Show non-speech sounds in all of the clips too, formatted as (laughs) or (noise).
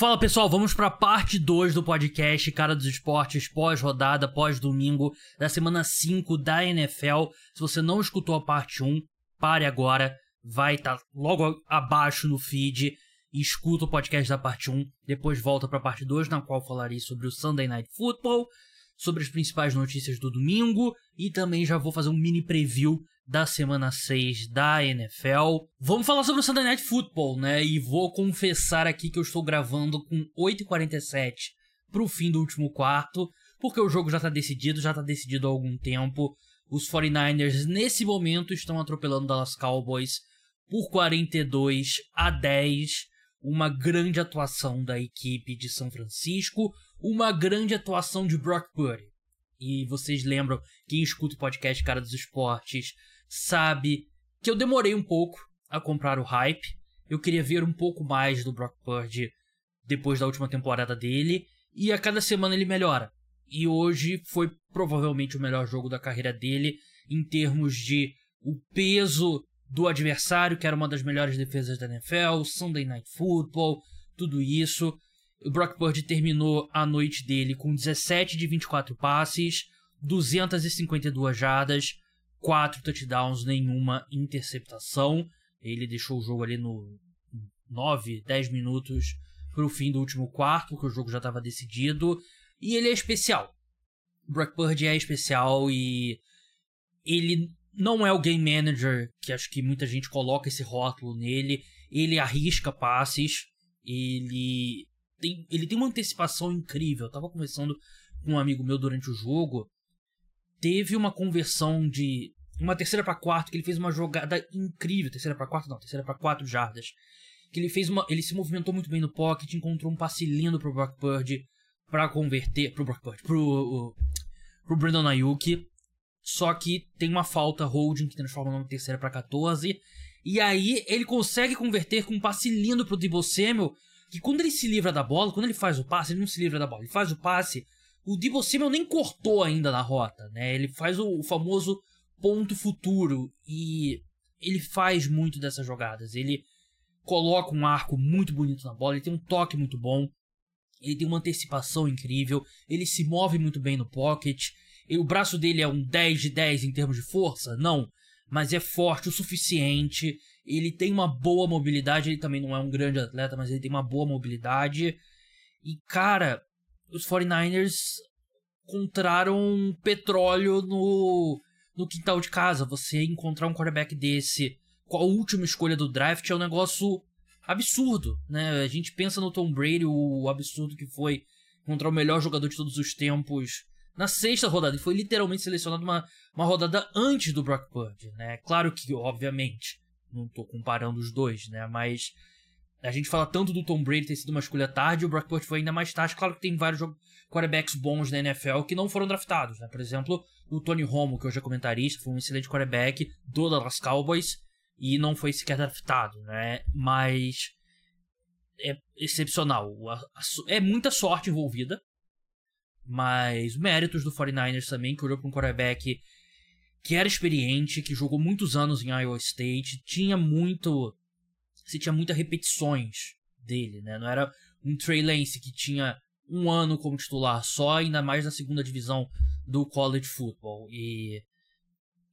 Fala pessoal, vamos para a parte 2 do podcast Cara dos Esportes, pós-rodada, pós-domingo da semana 5 da NFL. Se você não escutou a parte 1, pare agora, vai estar tá logo abaixo no feed escuta o podcast da parte 1. Depois volta para a parte 2, na qual falarei sobre o Sunday Night Football, sobre as principais notícias do domingo e também já vou fazer um mini preview da semana 6 da NFL. Vamos falar sobre o Sunday Night Football, né? E vou confessar aqui que eu estou gravando com 8h47 pro fim do último quarto, porque o jogo já tá decidido, já tá decidido há algum tempo. Os 49ers nesse momento estão atropelando Dallas Cowboys por 42 a 10. Uma grande atuação da equipe de São Francisco, uma grande atuação de Brock Purdy. E vocês lembram, quem escuta o podcast Cara dos Esportes, sabe que eu demorei um pouco a comprar o hype. Eu queria ver um pouco mais do Brock Purdy depois da última temporada dele. E a cada semana ele melhora. E hoje foi provavelmente o melhor jogo da carreira dele em termos de o peso do adversário, que era uma das melhores defesas da NFL, Sunday Night Football, tudo isso. O Brock Purdy terminou a noite dele com 17 de 24 passes, 252 jardas, quatro touchdowns, nenhuma interceptação. Ele deixou o jogo ali no 9, 10 minutos para o fim do último quarto, que o jogo já estava decidido. E ele é especial. Brock Purdy é especial e ele não é o game manager que acho que muita gente coloca esse rótulo nele. Ele arrisca passes, ele tem, ele tem uma antecipação incrível. Eu tava conversando com um amigo meu durante o jogo teve uma conversão de uma terceira para quarto que ele fez uma jogada incrível, terceira para quarto não, terceira para quatro jardas. Que ele fez uma, ele se movimentou muito bem no pocket, encontrou um passe lindo pro Brock Purdy para converter pro Brock Purdy, pro pro Brandon Ayuk. Só que tem uma falta holding que transforma numa terceira para 14. E aí ele consegue converter com um passe lindo pro Debo Samuel, que quando ele se livra da bola, quando ele faz o passe, ele não se livra da bola, ele faz o passe o Debo Samuel nem cortou ainda na rota, né? Ele faz o, o famoso ponto futuro e ele faz muito dessas jogadas. Ele coloca um arco muito bonito na bola, ele tem um toque muito bom, ele tem uma antecipação incrível, ele se move muito bem no pocket. o braço dele é um 10 de 10 em termos de força? Não, mas é forte o suficiente. Ele tem uma boa mobilidade, ele também não é um grande atleta, mas ele tem uma boa mobilidade. E cara, os 49ers encontraram petróleo no, no quintal de casa. Você encontrar um quarterback desse com a última escolha do draft é um negócio absurdo, né? A gente pensa no Tom Brady, o absurdo que foi encontrar o melhor jogador de todos os tempos na sexta rodada. Ele foi literalmente selecionado uma, uma rodada antes do Brock Purdy, né? Claro que, obviamente, não estou comparando os dois, né? Mas a gente fala tanto do Tom Brady ter sido uma escolha tarde, o Brock Purdy foi ainda mais tarde. Claro que tem vários quarterbacks bons na NFL que não foram draftados, né? Por exemplo, o Tony Romo, que hoje é comentarista, foi um excelente quarterback do Dallas Cowboys e não foi sequer draftado, né? Mas é excepcional. É muita sorte envolvida, mas méritos do 49ers também, que olhou para um quarterback que era experiente, que jogou muitos anos em Iowa State, tinha muito você tinha muitas repetições dele, né? Não era um Trey Lance que tinha um ano como titular só, ainda mais na segunda divisão do college football. E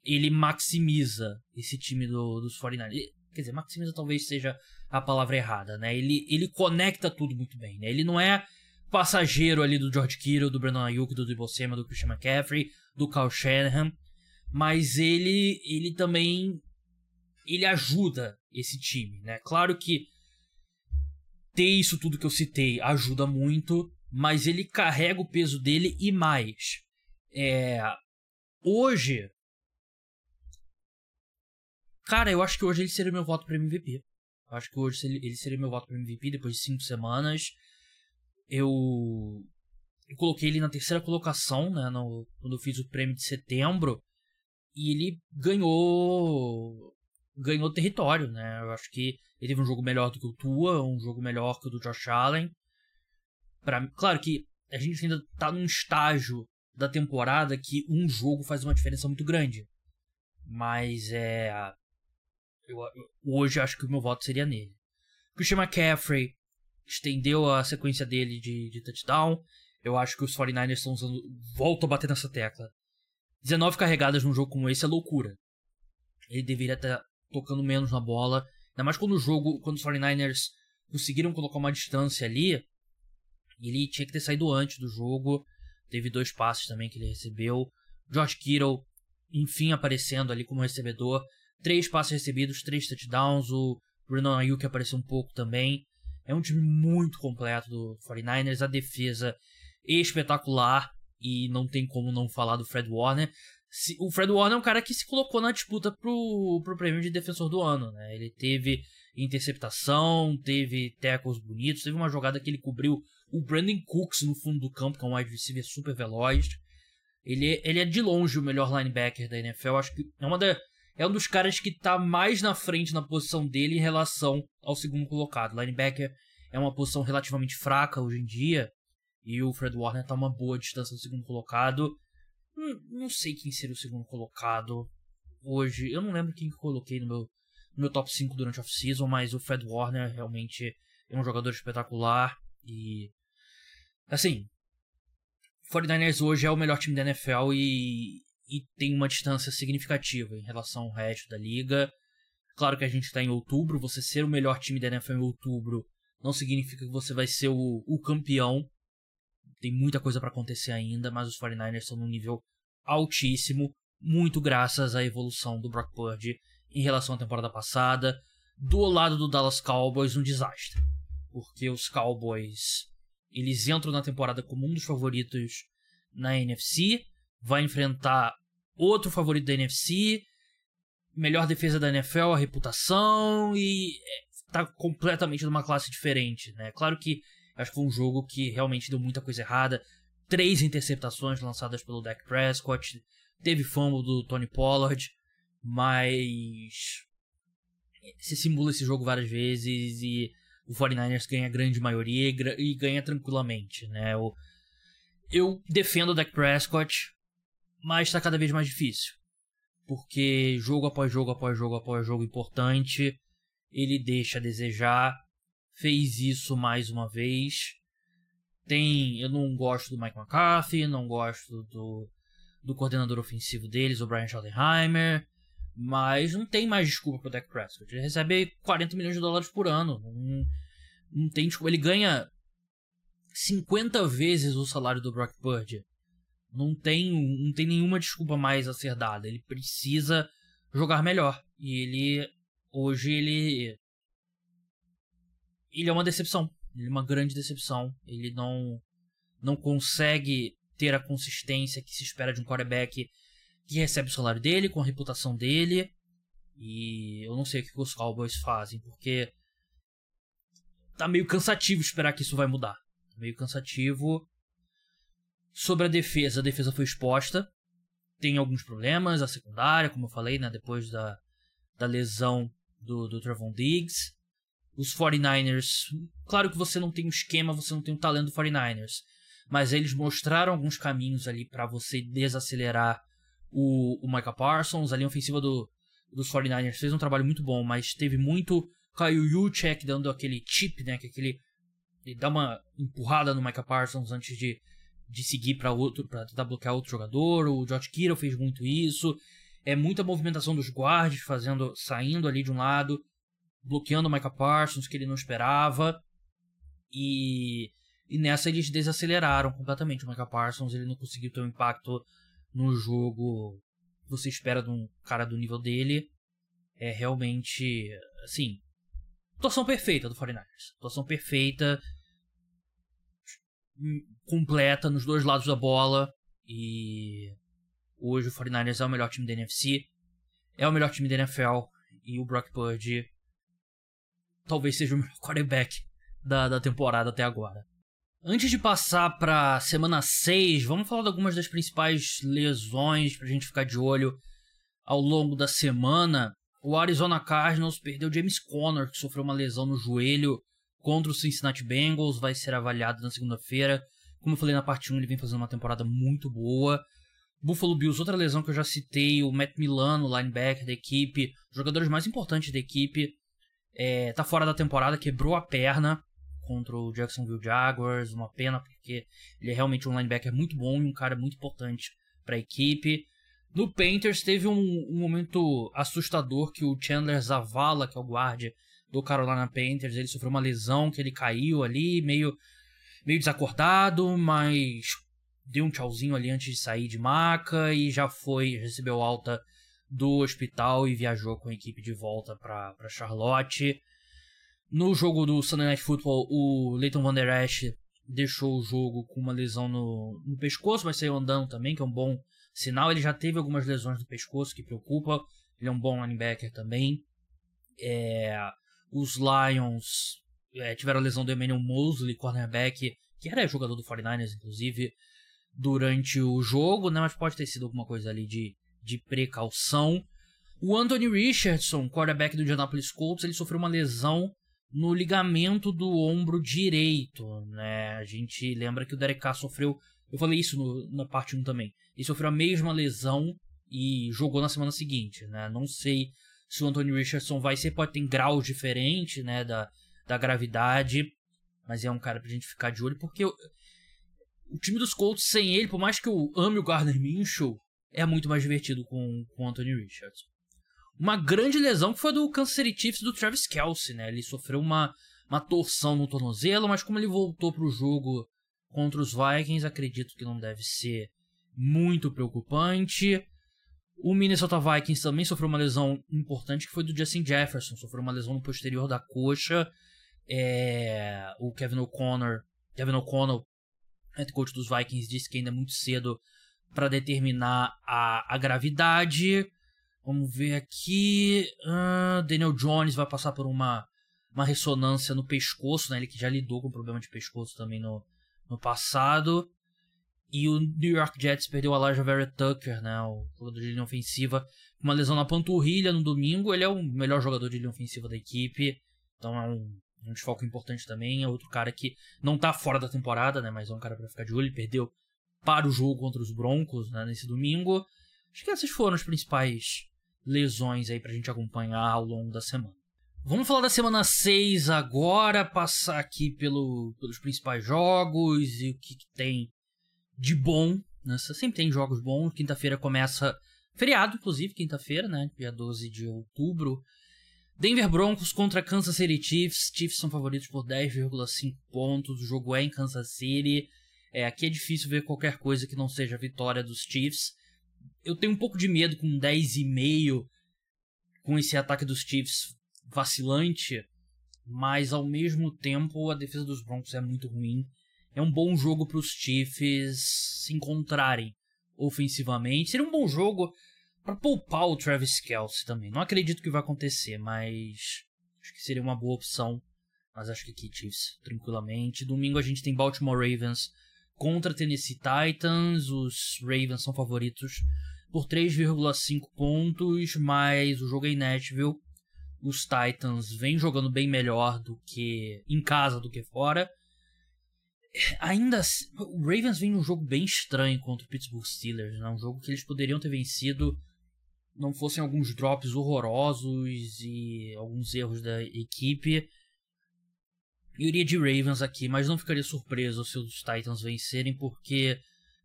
ele maximiza esse time do, dos 49ers. Quer dizer, maximiza talvez seja a palavra errada, né? Ele, ele conecta tudo muito bem, né? Ele não é passageiro ali do George Kittle, do Brandon Ayuk, do Debo Samuel, do Christian McCaffrey, do Kyle Shanahan, mas ele ele também ele ajuda esse time, né? Claro que ter isso tudo que eu citei ajuda muito, mas ele carrega o peso dele e mais. É, hoje, cara, eu acho que hoje ele seria meu voto para MVP. Eu acho que hoje ele seria meu voto para MVP depois de cinco semanas. Eu, eu coloquei ele na terceira colocação, né? No, quando eu fiz o prêmio de setembro. E ele ganhou ganhou território, né? Eu acho que ele teve um jogo melhor do que o Tua, um jogo melhor que o do Josh Allen. Pra, claro que a gente ainda tá num estágio da temporada que um jogo faz uma diferença muito grande. Mas é. Eu, hoje acho que o meu voto seria nele. Christian McCaffrey estendeu a sequência dele de, de touchdown. Eu acho que os 49ers estão usando. Volto a bater nessa tecla. 19 carregadas num jogo como esse é loucura. Ele deveria estar tocando menos na bola. Ainda mais quando o jogo. Quando os 49ers conseguiram colocar uma distância ali. Ele tinha que ter saído antes do jogo. Teve dois passes também que ele recebeu. Josh Kittle, enfim, aparecendo ali como recebedor. Três passes recebidos, três touchdowns. O Brandon Ayuk apareceu um pouco também. É um time muito completo do 49ers. A defesa espetacular. E não tem como não falar do Fred Warner. O Fred Warner é um cara que se colocou na disputa pro, pro prêmio de defensor do ano. Né? Ele teve interceptação, teve tackles bonitos, teve uma jogada que ele cobriu o Brandon Cooks no fundo do campo, que é um wide receiver super veloz. Ele, ele é de longe o melhor linebacker da NFL. Acho que é, uma da, é um dos caras que está mais na frente na posição dele em relação ao segundo colocado. Linebacker é uma posição relativamente fraca hoje em dia. E o Fred Warner está uma boa distância do segundo colocado. Não sei quem seria o segundo colocado hoje. Eu não lembro quem que coloquei no meu, no meu top 5 durante a off-season, mas o Fred Warner realmente é um jogador espetacular. E. Assim. 49ers hoje é o melhor time da NFL e, e tem uma distância significativa em relação ao resto da liga. Claro que a gente está em outubro, você ser o melhor time da NFL em outubro não significa que você vai ser o, o campeão. Tem muita coisa para acontecer ainda, mas os 49ers estão num nível altíssimo, muito graças à evolução do Brock Purdy em relação à temporada passada. Do lado do Dallas Cowboys, um desastre porque os Cowboys eles entram na temporada como um dos favoritos na NFC, vai enfrentar outro favorito da NFC, melhor defesa da NFL, a reputação e é, completamente numa classe diferente, né? Claro que acho que foi um jogo que realmente deu muita coisa errada, três interceptações lançadas pelo Dak Prescott, teve fumble do Tony Pollard, mas se simula esse jogo várias vezes e o 49ers ganha a grande maioria e, ganha tranquilamente, né? Eu, eu defendo o Dak Prescott, mas está cada vez mais difícil. Porque jogo após jogo após jogo após jogo importante, ele deixa a desejar. Fez isso mais uma vez. Tem, eu não gosto do Mike McCarthy, não gosto do, do coordenador ofensivo deles, o Brian Schottenheimer. Mas não tem mais desculpa pro Dak Prescott. Ele recebe 40 milhões de dólares por ano. Não, não tem desculpa. Ele ganha 50 vezes o salário do Brock Purdy. Não tem, não tem nenhuma desculpa mais a ser dada. Ele precisa jogar melhor. E ele. Hoje ele. Ele é uma decepção. Ele é uma grande decepção. Ele não. Não consegue ter a consistência que se espera de um quarterback que recebe o salário dele, com a reputação dele. E eu não sei o que os Cowboys fazem, porque tá meio cansativo esperar que isso vai mudar. Tá meio cansativo. Sobre a defesa, a defesa foi exposta. Tem alguns problemas, a secundária, como eu falei, né, depois da, da lesão do, do Trevon Diggs. Os 49ers, claro que você não tem o um esquema, você não tem o um talento do 49ers, mas eles mostraram alguns caminhos ali para você desacelerar o, o Micah Parsons. A linha ofensiva do, dos 49ers fez um trabalho muito bom, mas teve muito Kyle Juszczyk dando aquele chip, né? Que aquele. Ele dá uma empurrada no Micah Parsons antes de, de seguir para outro, para tentar bloquear outro jogador. O Josh Kittle fez muito isso. É muita movimentação dos guards fazendo, saindo ali de um lado, bloqueando o Micah Parsons que ele não esperava. E, e nessa eles desaceleraram completamente o Micah Parsons. Ele não conseguiu ter um impacto no jogo que você espera de um cara do nível dele. É realmente, assim, atuação perfeita do 49ers. Atuação perfeita, completa nos dois lados da bola. E hoje o 49ers é o melhor time da NFC, é o melhor time da NFL. E o Brock Purdy talvez seja o melhor (laughs) quarterback da, da temporada até agora. Antes de passar para semana 6, vamos falar de algumas das principais lesões para a gente ficar de olho ao longo da semana. O Arizona Cardinals perdeu James Conner, que sofreu uma lesão no joelho contra o Cincinnati Bengals, vai ser avaliado na segunda-feira. Como eu falei na parte 1, ele vem fazendo uma temporada muito boa. Buffalo Bills, outra lesão que eu já citei, o Matt Milano, linebacker da equipe, jogadores mais importantes da equipe, é, tá fora da temporada, quebrou a perna contra o Jacksonville Jaguars, uma pena porque ele é realmente um linebacker muito bom e um cara muito importante para a equipe. No Panthers teve um, um, momento assustador que o Chandler Zavala, que é o guarda do Carolina Panthers, ele sofreu uma lesão que ele caiu ali, meio, meio desacordado, mas deu um tchauzinho ali antes de sair de maca e já foi, recebeu alta do hospital e viajou com a equipe de volta para Charlotte. No jogo do Sunday Night Football, o Leighton Van Der Esch deixou o jogo com uma lesão no, no pescoço, mas saiu andando também, que é um bom sinal. Ele já teve algumas lesões no pescoço que preocupa. Ele é um bom linebacker também. É, os Lions é, tiveram a lesão do Emmanuel Mosley, cornerback, que era jogador do 49ers, inclusive, durante o jogo, né? Mas pode ter sido alguma coisa ali de, de precaução. O Anthony Richardson, quarterback do Indianapolis Colts, ele sofreu uma lesão no ligamento do ombro direito, né? A gente lembra que o Derek Carr sofreu, eu falei isso no, na parte 1 também. Ele sofreu a mesma lesão e jogou na semana seguinte, né? Não sei se o Anthony Richardson vai ser, pode ter graus diferentes, né, da, da gravidade, mas é um cara pra gente ficar de olho, porque o, time dos Colts sem ele, por mais que eu ame o Gardner Minshew, é muito mais divertido com, o Anthony Richardson uma grande lesão que foi do Kansas City Chiefs do Travis Kelsey, né? Ele sofreu uma, uma torção no tornozelo, mas como ele voltou para o jogo contra os Vikings, acredito que não deve ser muito preocupante. O Minnesota Vikings também sofreu uma lesão importante que foi do Justin Jefferson, sofreu uma lesão no posterior da coxa. É... o Kevin O'Connor, Kevin O'Connell, head coach dos Vikings, disse que ainda é muito cedo para determinar a, a gravidade. Vamos ver aqui. Uh, Daniel Jones vai passar por uma, uma ressonância no pescoço, né? Ele que já lidou com problema de pescoço também no, no passado. E o New York Jets perdeu a Elijah Vera Tucker, né? O jogador de linha ofensiva, uma lesão na panturrilha no domingo. Ele é o melhor jogador de linha ofensiva da equipe. Então é um, um desfalque importante também. É outro cara que não tá fora da temporada, né? Mas é um cara para ficar de olho. Ele perdeu para o jogo contra os Broncos né? nesse domingo. Acho que essas foram as principais lesões aí pra gente acompanhar ao longo da semana. Vamos falar da semana 6 agora, passar aqui pelo, pelos principais jogos e o que, que tem de bom. Né? Sempre tem jogos bons. Quinta-feira começa feriado, inclusive, quinta-feira, né? Dia 12 de outubro. Denver Broncos contra Kansas City Chiefs. Chiefs são favoritos por 10,5 pontos. O jogo é em Kansas City. É, aqui é difícil ver qualquer coisa que não seja a vitória dos Chiefs eu tenho um pouco de medo com 10,5 com esse ataque dos Chiefs vacilante, mas ao mesmo tempo a defesa dos Broncos é muito ruim. É um bom jogo para os Chiefs se encontrarem ofensivamente. Seria um bom jogo para poupar o Travis Kelce também. Não acredito que vai acontecer, mas acho que seria uma boa opção. Mas acho que aqui Chiefs tranquilamente. Domingo a gente tem Baltimore Ravens contra Tennessee Titans. Os Ravens são favoritos por 3,5 pontos, mas o jogo é em Nashville. Os Titans vêm jogando bem melhor do que em casa do que fora. Ainda assim, o Ravens vem num jogo bem estranho contra o Pittsburgh Steelers, né? um jogo que eles poderiam ter vencido não fossem alguns drops horrorosos e alguns erros da equipe. Eu iria de Ravens aqui, mas não ficaria surpreso se os Titans vencerem, porque,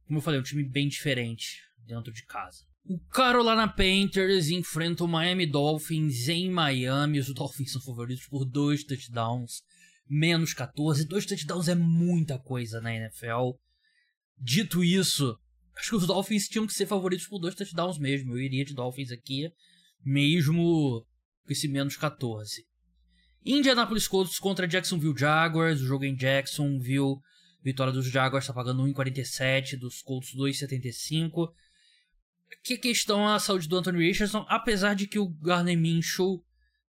como eu falei, é um time bem diferente dentro de casa. O Carolina Panthers enfrenta o Miami Dolphins em Miami. Os Dolphins são favoritos por dois touchdowns, menos 14. Dois touchdowns é muita coisa na NFL. Dito isso, acho que os Dolphins tinham que ser favoritos por dois touchdowns mesmo. Eu iria de Dolphins aqui, mesmo com esse menos 14. Indianapolis Colts contra Jacksonville Jaguars. O jogo em Jacksonville. Vitória dos Jaguars está pagando 1,47, dos Colts 2,75 que questão a saúde do Anthony Richardson, apesar de que o Garner Minshew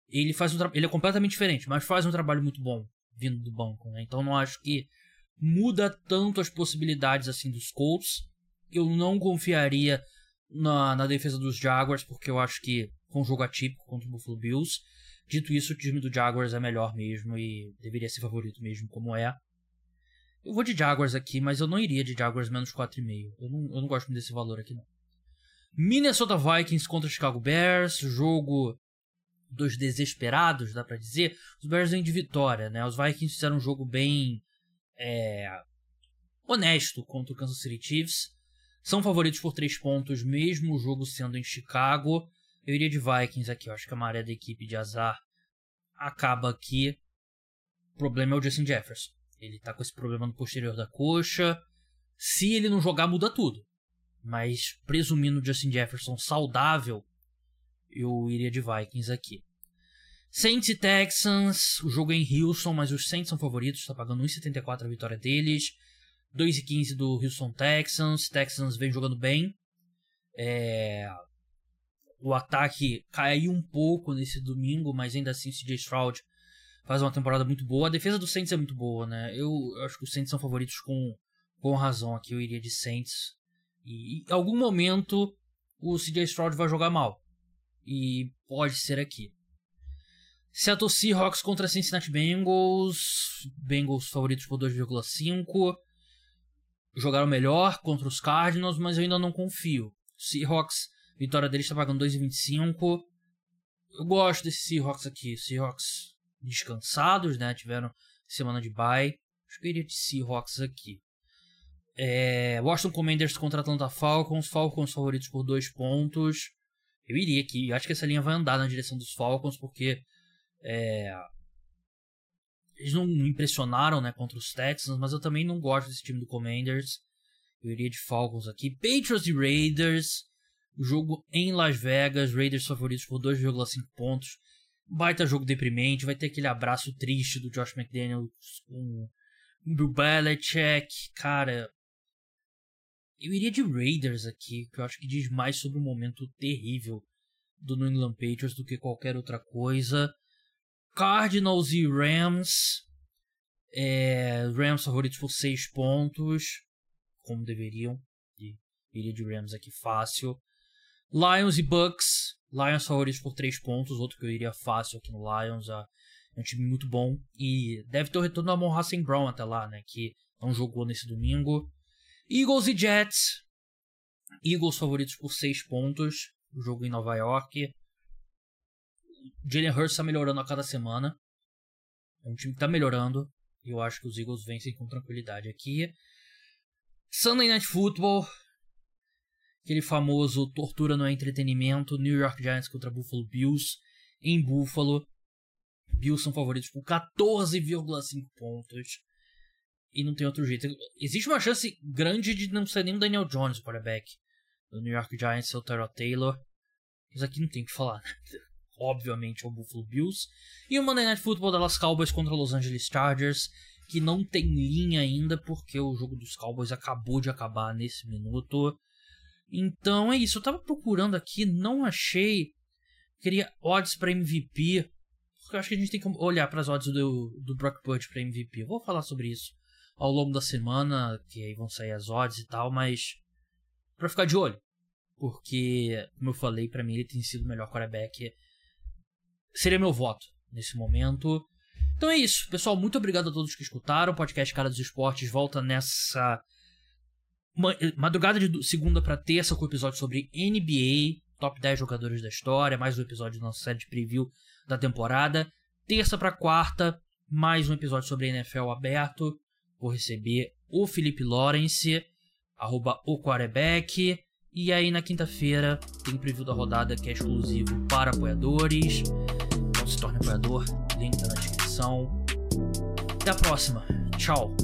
ele faz um ele é completamente diferente, mas faz um trabalho muito bom vindo do banco, né? Então não acho que muda tanto as possibilidades assim dos Colts. Eu não confiaria na, na defesa dos Jaguars, porque eu acho que foi um jogo atípico contra o Buffalo Bills. Dito isso, o time do Jaguars é melhor mesmo e deveria ser favorito mesmo, como é. Eu vou de Jaguars aqui, mas eu não iria de Jaguars menos 4,5. Eu não, eu não gosto muito desse valor aqui, não. Minnesota Vikings contra Chicago Bears, jogo dos desesperados, dá para dizer, os Bears vêm de vitória, né? Os Vikings fizeram um jogo bem é, honesto contra o Kansas City Chiefs. São favoritos por três pontos, mesmo o jogo sendo em Chicago. Eu iria de Vikings aqui, eu acho que a maré da equipe de azar acaba aqui. O problema é o Justin Jefferson. Ele tá com esse problema no posterior da coxa. Se ele não jogar, muda tudo. Mas presumindo o Justin Jefferson saudável, eu iria de Vikings aqui. Saints e Texans, o jogo é em Houston, mas os Saints são favoritos, está pagando 1,74 a vitória deles. 2,15 do Houston Texans, Texans vem jogando bem. É... O ataque caiu um pouco nesse domingo, mas ainda assim CJ Stroud faz uma temporada muito boa. A defesa do Saints é muito boa, né? Eu, eu acho que os Saints são favoritos com, com razão aqui. Eu iria de Saints. E em algum momento o CJ Stroud vai jogar mal. E pode ser aqui. Seattle Seahawks contra Cincinnati Bengals. Bengals favoritos por 2,5. Jogaram melhor contra os Cardinals, mas eu ainda não confio. Seahawks, vitória deles está pagando 2,25. Eu gosto desse Seahawks aqui. Seahawks descansados, né? Tiveram semana de bye. Acho que eu iria de Seahawks aqui. É, Washington Commanders contra Atlanta Falcons. Falcons favoritos por 2 pontos eu iria aqui. Eu acho que essa linha vai andar na direção dos Falcons, porque é, eles não me impressionaram né, contra os Texans, mas eu também não gosto desse time do Commanders. Eu iria de Falcons aqui. Patriots e Raiders. O jogo em Las Vegas. Raiders favoritos por 2,5 pontos. Baita jogo deprimente. Vai ter aquele abraço triste do Josh McDaniels com o Bill Belichick. Cara, eu iria de Raiders aqui, que eu acho que diz mais sobre o momento terrível do New England Patriots do que qualquer outra coisa. Cardinals e Rams. É, Rams favoritos por 6 pontos, como deveriam. Iria de Rams aqui fácil. Lions e Bucks. Lions favoritos por 3 pontos, outro que eu iria fácil aqui no Lions. É um time muito bom. E deve ter o retorno da Hassan Brown até lá, né? Que não jogou nesse domingo. Eagles e Jets. Eagles favoritos por 6 pontos. O jogo em Nova York. Jalen Hurts está melhorando a cada semana. É um time que está melhorando. E eu acho que os Eagles vencem com tranquilidade aqui. Sunday Night Football. Aquele famoso tortura no entretenimento. New York Giants contra Buffalo Bills. Em Buffalo. Bills são favoritos por 14,5 pontos. E não tem outro jeito. Existe uma chance grande de não ser nem o Daniel Jones o quarterback do New York Giants, o Tyrod Taylor. Mas aqui não tem o que falar, né? (laughs) Obviamente é o Buffalo Bills. E o Monday Night Football Dallas Cowboys contra Los Angeles Chargers, que não tem linha ainda porque o jogo dos Cowboys acabou de acabar nesse minuto. Então é isso. Eu tava procurando aqui, não achei. Queria odds para MVP. Porque eu acho que a gente tem que olhar para as odds do, do Brock Purdy para MVP. Eu vou falar sobre isso ao longo da semana, que aí vão sair as odds e tal, mas para ficar de olho. Porque, como eu falei, para mim ele tem sido o melhor quarterback. Seria meu voto nesse momento. Então é isso, pessoal. Muito obrigado a todos que escutaram. O podcast Cara dos Esportes volta nessa madrugada de segunda para terça com o episódio sobre NBA, top 10 jogadores da história, mais um episódio da nossa série de preview da temporada. Terça para quarta, mais um episódio sobre NFL aberto vou receber o Felipe Lawrence, arroba o quarterback. E aí na quinta-feira tem preview da rodada que é exclusivo para apoiadores. Então se torne apoiador, link tá na descrição. Até a próxima. Tchau.